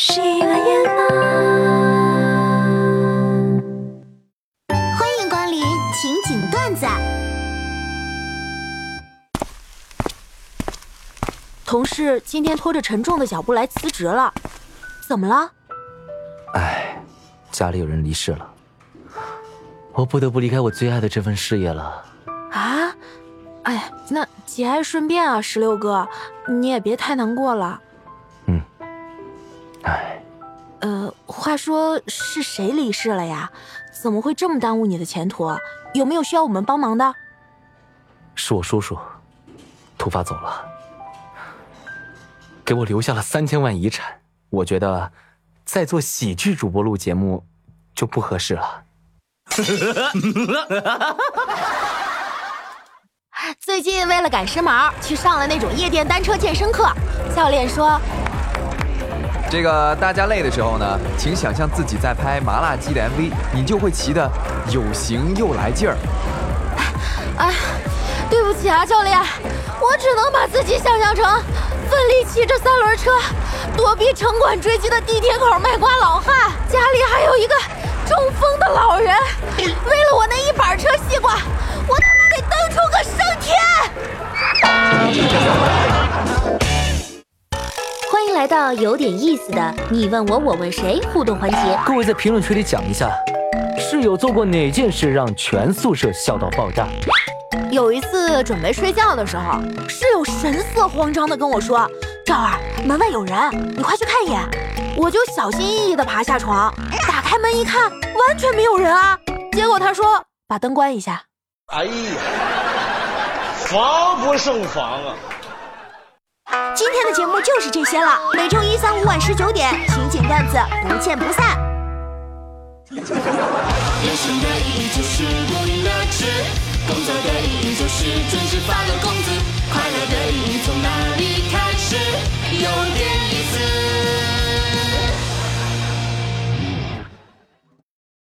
喜马拉雅，欢迎光临情景段子。同事今天拖着沉重的脚步来辞职了，怎么了？哎，家里有人离世了，我不得不离开我最爱的这份事业了。啊？哎，那节哀顺变啊，石榴哥，你也别太难过了。嗯，唉，呃，话说是谁离世了呀？怎么会这么耽误你的前途？有没有需要我们帮忙的？是我叔叔突发走了，给我留下了三千万遗产。我觉得在做喜剧主播录节目就不合适了。最近为了赶时髦，去上了那种夜店单车健身课。教练说，这个大家累的时候呢，请想象自己在拍麻辣鸡的 MV，你就会骑得有型又来劲儿。哎，对不起啊，教练，我只能把自己想象成奋力骑着三轮车，躲避城管追击的地铁口卖瓜老汉，家里还有一个来到有点意思的你问我我问谁互动环节。各位在评论区里讲一下，室友做过哪件事让全宿舍笑到爆炸？有一次准备睡觉的时候，室友神色慌张的跟我说：“赵儿，门外有人，你快去看一眼。”我就小心翼翼的爬下床，打开门一看，完全没有人啊。结果他说：“把灯关一下。哎呀，防不胜防啊！”今天的节目就是这些了，每周一、三、五晚十九点，情景段子不见不散。人生的意义就是不停的吃，工作的意义就是准时发了工资，